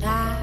sky.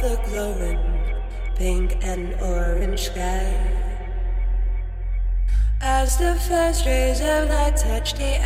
the glowing pink and orange sky. As the first rays of light touch the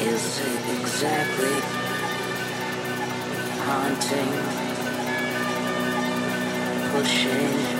is it exactly haunting, pushing?